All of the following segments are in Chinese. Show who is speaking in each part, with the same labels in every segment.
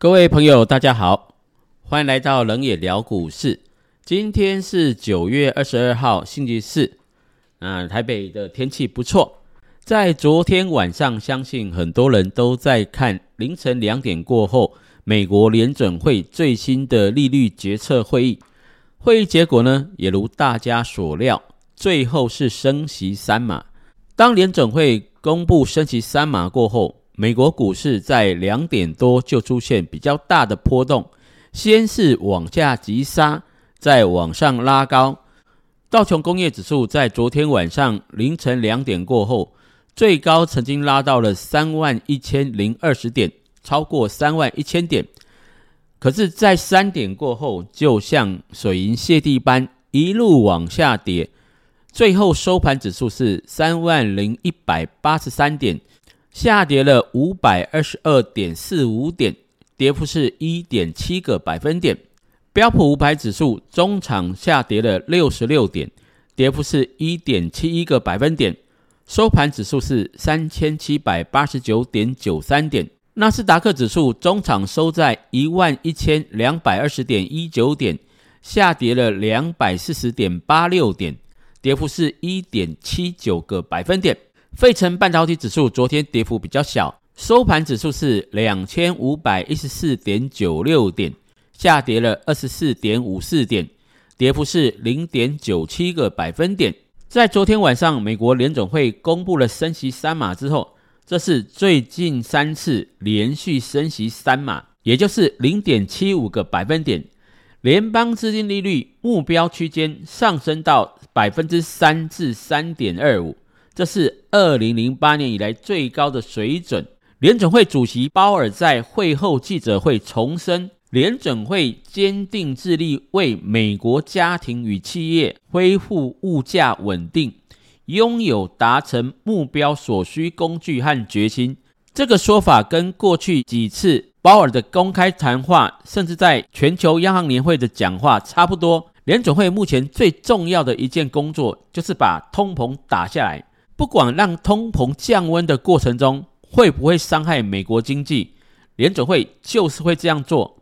Speaker 1: 各位朋友，大家好，欢迎来到冷野聊股市。今天是九月二十二号，星期四。啊，台北的天气不错。在昨天晚上，相信很多人都在看凌晨两点过后，美国联准会最新的利率决策会议。会议结果呢，也如大家所料，最后是升息三码。当联准会公布升息三码过后，美国股市在两点多就出现比较大的波动，先是往下急杀，再往上拉高。道琼工业指数在昨天晚上凌晨两点过后，最高曾经拉到了三万一千零二十点，超过三万一千点。可是，在三点过后，就像水银泻地般一路往下跌，最后收盘指数是三万零一百八十三点。下跌了五百二十二点四五点，跌幅是一点七个百分点。标普五百指数中场下跌了六十六点，跌幅是一点七一个百分点。收盘指数是三千七百八十九点九三点。纳斯达克指数中场收在一万一千两百二十点一九点，下跌了两百四十点八六点，跌幅是一点七九个百分点。费城半导体指数昨天跌幅比较小，收盘指数是两千五百一十四点九六点，下跌了二十四点五四点，跌幅是零点九七个百分点。在昨天晚上，美国联总会公布了升息三码之后，这是最近三次连续升息三码，也就是零点七五个百分点，联邦资金利率目标区间上升到百分之三至三点二五。这是二零零八年以来最高的水准。联准会主席鲍尔在会后记者会重申，联准会坚定致力为美国家庭与企业恢复物价稳定，拥有达成目标所需工具和决心。这个说法跟过去几次鲍尔的公开谈话，甚至在全球央行年会的讲话差不多。联准会目前最重要的一件工作，就是把通膨打下来。不管让通膨降温的过程中会不会伤害美国经济，联准会就是会这样做。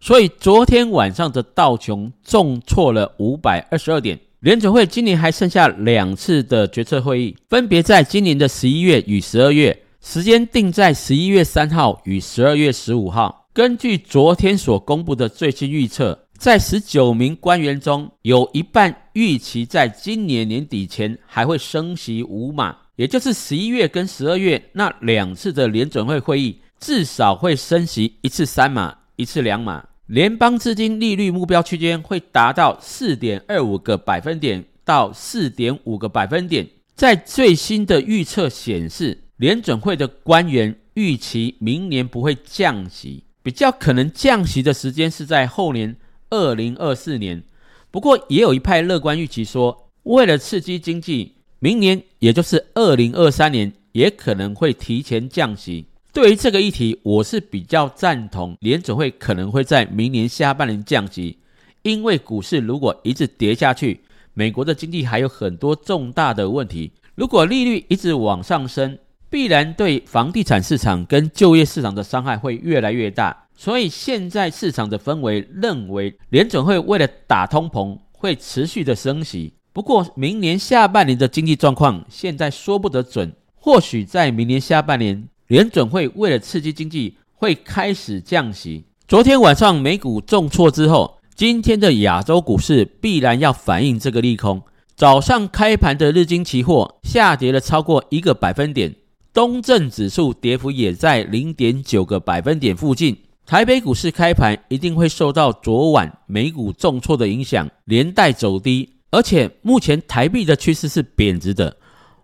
Speaker 1: 所以昨天晚上的道琼重挫了五百二十二点。联准会今年还剩下两次的决策会议，分别在今年的十一月与十二月，时间定在十一月三号与十二月十五号。根据昨天所公布的最新预测。在十九名官员中，有一半预期在今年年底前还会升息五码，也就是十一月跟十二月那两次的联准会会议，至少会升息一次三码，一次两码。联邦资金利率目标区间会达到四点二五个百分点到四点五个百分点。在最新的预测显示，联准会的官员预期明年不会降息，比较可能降息的时间是在后年。二零二四年，不过也有一派乐观预期说，为了刺激经济，明年也就是二零二三年也可能会提前降息。对于这个议题，我是比较赞同联准会可能会在明年下半年降息，因为股市如果一直跌下去，美国的经济还有很多重大的问题。如果利率一直往上升，必然对房地产市场跟就业市场的伤害会越来越大。所以现在市场的氛围认为，联准会为了打通膨，会持续的升息。不过，明年下半年的经济状况现在说不得准，或许在明年下半年，联准会为了刺激经济，会开始降息。昨天晚上美股重挫之后，今天的亚洲股市必然要反映这个利空。早上开盘的日经期货下跌了超过一个百分点，东证指数跌幅也在零点九个百分点附近。台北股市开盘一定会受到昨晚美股重挫的影响，连带走低。而且目前台币的趋势是贬值的，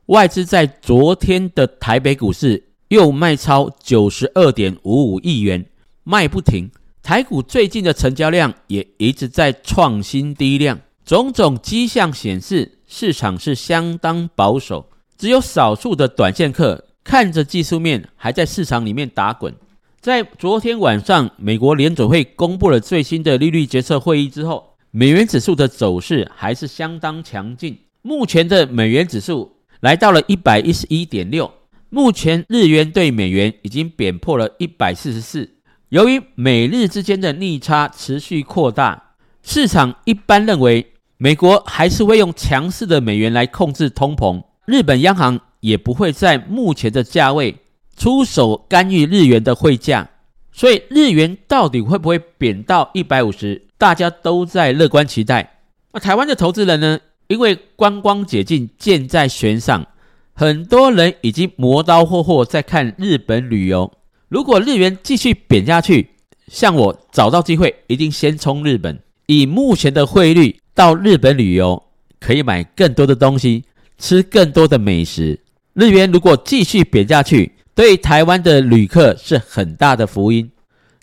Speaker 1: 外资在昨天的台北股市又卖超九十二点五五亿元，卖不停。台股最近的成交量也一直在创新低量，种种迹象显示市场是相当保守，只有少数的短线客看着技术面还在市场里面打滚。在昨天晚上，美国联准会公布了最新的利率决策会议之后，美元指数的走势还是相当强劲。目前的美元指数来到了一百一十一点六，目前日元对美元已经贬破了一百四十四，由于美日之间的逆差持续扩大，市场一般认为美国还是会用强势的美元来控制通膨，日本央行也不会在目前的价位出手干预日元的汇价，所以日元到底会不会贬到一百五十，大家都在乐观期待。那台湾的投资人呢？因为观光解禁箭在弦上，很多人已经磨刀霍霍在看日本旅游。如果日元继续贬下去，像我找到机会，一定先冲日本。以目前的汇率到日本旅游，可以买更多的东西，吃更多的美食。日元如果继续贬下去，对台湾的旅客是很大的福音。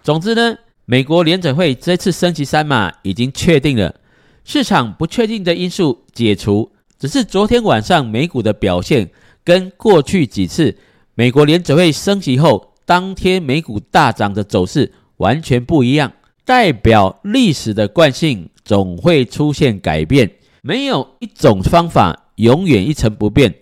Speaker 1: 总之呢，美国联准会这次升级三码已经确定了，市场不确定的因素解除，只是昨天晚上美股的表现跟过去几次美国联准会升级后当天美股大涨的走势完全不一样。代表历史的惯性总会出现改变，没有一种方法永远一成不变。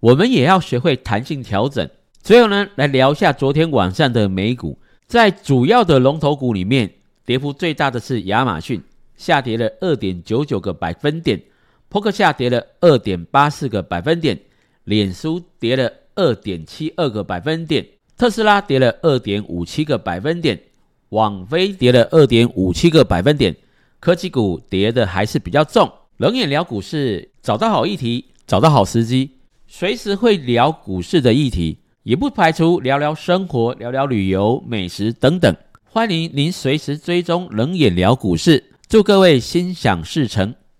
Speaker 1: 我们也要学会弹性调整。最后呢，来聊一下昨天晚上的美股，在主要的龙头股里面，跌幅最大的是亚马逊，下跌了二点九九个百分点；扑克下跌了二点八四个百分点；脸书跌了二点七二个百分点；特斯拉跌了二点五七个百分点。网飞跌了二点五七个百分点，科技股跌的还是比较重。冷眼聊股市，找到好议题，找到好时机，随时会聊股市的议题，也不排除聊聊生活、聊聊旅游、美食等等。欢迎您随时追踪冷眼聊股市，祝各位心想事成。